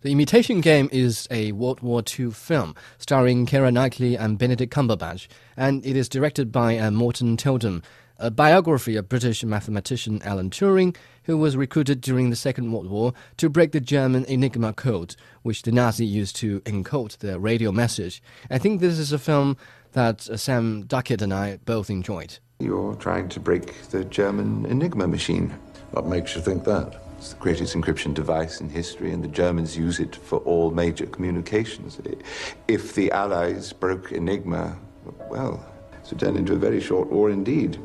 The Imitation Game is a World War II film starring Keira Knightley and Benedict Cumberbatch, and it is directed by uh, Morten Tyldum, a biography of British mathematician Alan Turing, who was recruited during the Second World War to break the German Enigma code, which the Nazi used to encode their radio message. I think this is a film that uh, Sam Duckett and I both enjoyed. You're trying to break the German Enigma machine. What makes you think that? It's the greatest encryption device in history, and the Germans use it for all major communications. If the Allies broke Enigma, well, it would turn into a very short war indeed.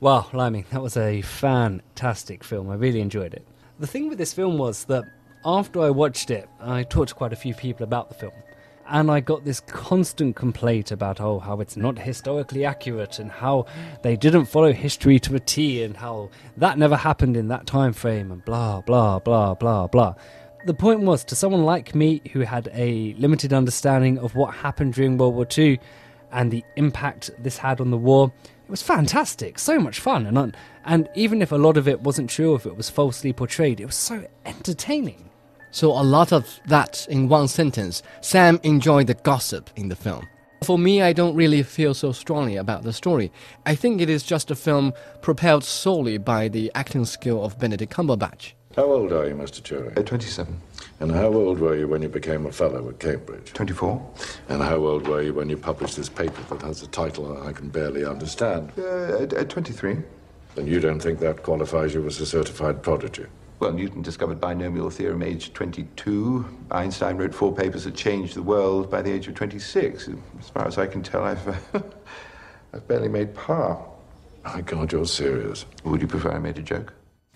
Wow, Liming, that was a fantastic film. I really enjoyed it. The thing with this film was that after I watched it, I talked to quite a few people about the film and I got this constant complaint about oh how it's not historically accurate and how they didn't follow history to a T and how that never happened in that time frame and blah blah blah blah blah. The point was to someone like me who had a limited understanding of what happened during World War II and the impact this had on the war, it was fantastic, so much fun, and and even if a lot of it wasn't true, if it was falsely portrayed, it was so entertaining. So a lot of that in one sentence. Sam enjoyed the gossip in the film. For me, I don't really feel so strongly about the story. I think it is just a film propelled solely by the acting skill of Benedict Cumberbatch. How old are you, Mr. Turing? Uh, 27. And how old were you when you became a fellow at Cambridge? 24. And how old were you when you published this paper that has a title I can barely understand? Uh, at, at 23. And you don't think that qualifies you as a certified prodigy? Well, Newton discovered binomial theorem age 22. Einstein wrote four papers that changed the world by the age of 26. As far as I can tell, I've, uh, I've barely made par. My God, you're serious. Would you prefer I made a joke?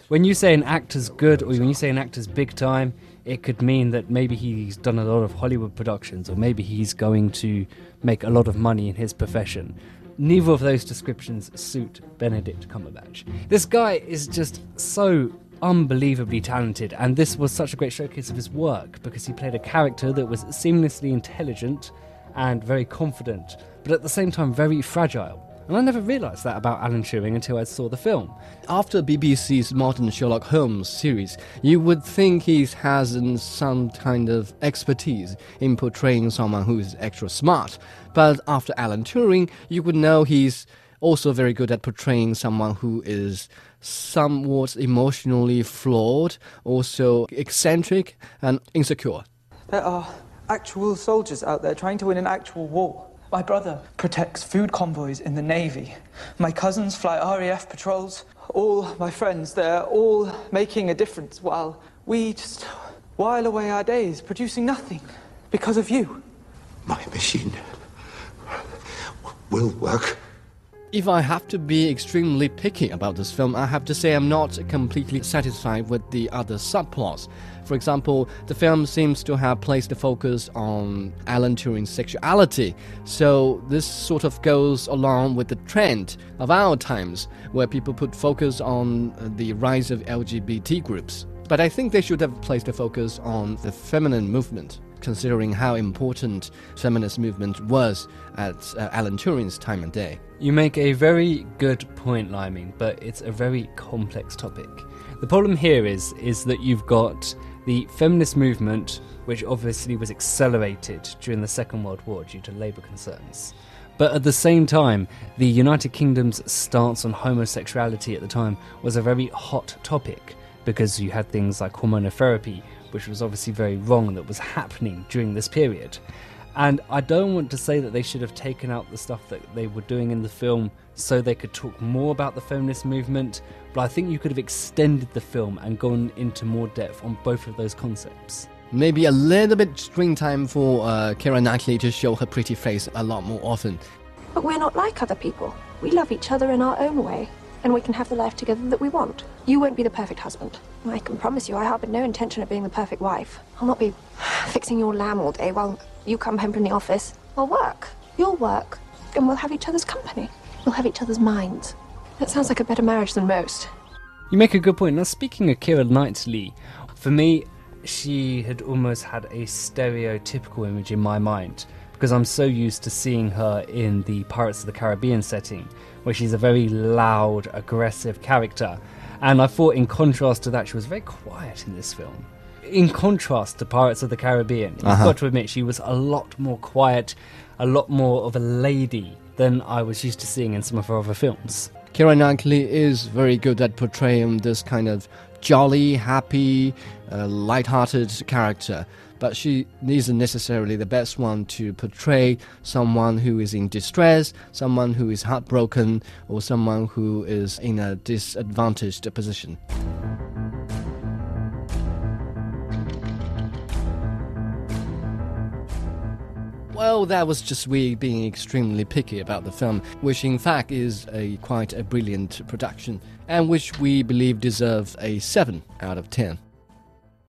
When you say an actor's good or when you say an actor's big time, it could mean that maybe he's done a lot of Hollywood productions or maybe he's going to make a lot of money in his profession. Neither of those descriptions suit Benedict Cumberbatch. This guy is just so unbelievably talented, and this was such a great showcase of his work because he played a character that was seamlessly intelligent and very confident, but at the same time very fragile. And I never realised that about Alan Turing until I saw the film. After BBC's modern Sherlock Holmes series, you would think he has some kind of expertise in portraying someone who is extra smart. But after Alan Turing, you would know he's also very good at portraying someone who is somewhat emotionally flawed, also eccentric and insecure. There are actual soldiers out there trying to win an actual war. My brother protects food convoys in the Navy. My cousins fly RAF patrols. All my friends, they're all making a difference while we just while away our days producing nothing because of you. My machine will work. If I have to be extremely picky about this film, I have to say I'm not completely satisfied with the other subplots. For example, the film seems to have placed the focus on Alan Turing's sexuality, so this sort of goes along with the trend of our times, where people put focus on the rise of LGBT groups. But I think they should have placed the focus on the feminine movement considering how important feminist movement was at uh, Alan Turing's time and day. You make a very good point, Liming, but it's a very complex topic. The problem here is is that you've got the feminist movement, which obviously was accelerated during the Second World War due to labour concerns. But at the same time, the United Kingdom's stance on homosexuality at the time was a very hot topic because you had things like hormonotherapy, which was obviously very wrong that was happening during this period. And I don't want to say that they should have taken out the stuff that they were doing in the film so they could talk more about the feminist movement, but I think you could have extended the film and gone into more depth on both of those concepts. Maybe a little bit screen time for uh, Keira Knightley to show her pretty face a lot more often. But we're not like other people. We love each other in our own way and we can have the life together that we want. You won't be the perfect husband. I can promise you I harbor no intention of being the perfect wife. I'll not be fixing your lamb all day while you come home from the office. I'll work. You'll work. And we'll have each other's company. We'll have each other's minds. That sounds like a better marriage than most. You make a good point. Now, speaking of Keira Knightley, for me, she had almost had a stereotypical image in my mind because I'm so used to seeing her in the Pirates of the Caribbean setting, where she's a very loud, aggressive character. And I thought, in contrast to that, she was very quiet in this film. in contrast to Pirates of the Caribbean, you've Uh-huh. got to admit she was a lot more quiet, a lot more of a lady than I was used to seeing in some of her other films. Keira Knightley is very good at portraying this kind of jolly, happy, uh, light-hearted character, but she isn't necessarily the best one to portray someone who is in distress, someone who is heartbroken, or someone who is in a disadvantaged position. Well, that was just we being extremely picky about the film, which in fact is a quite a brilliant production, and which we believe deserves a 7 out of 10.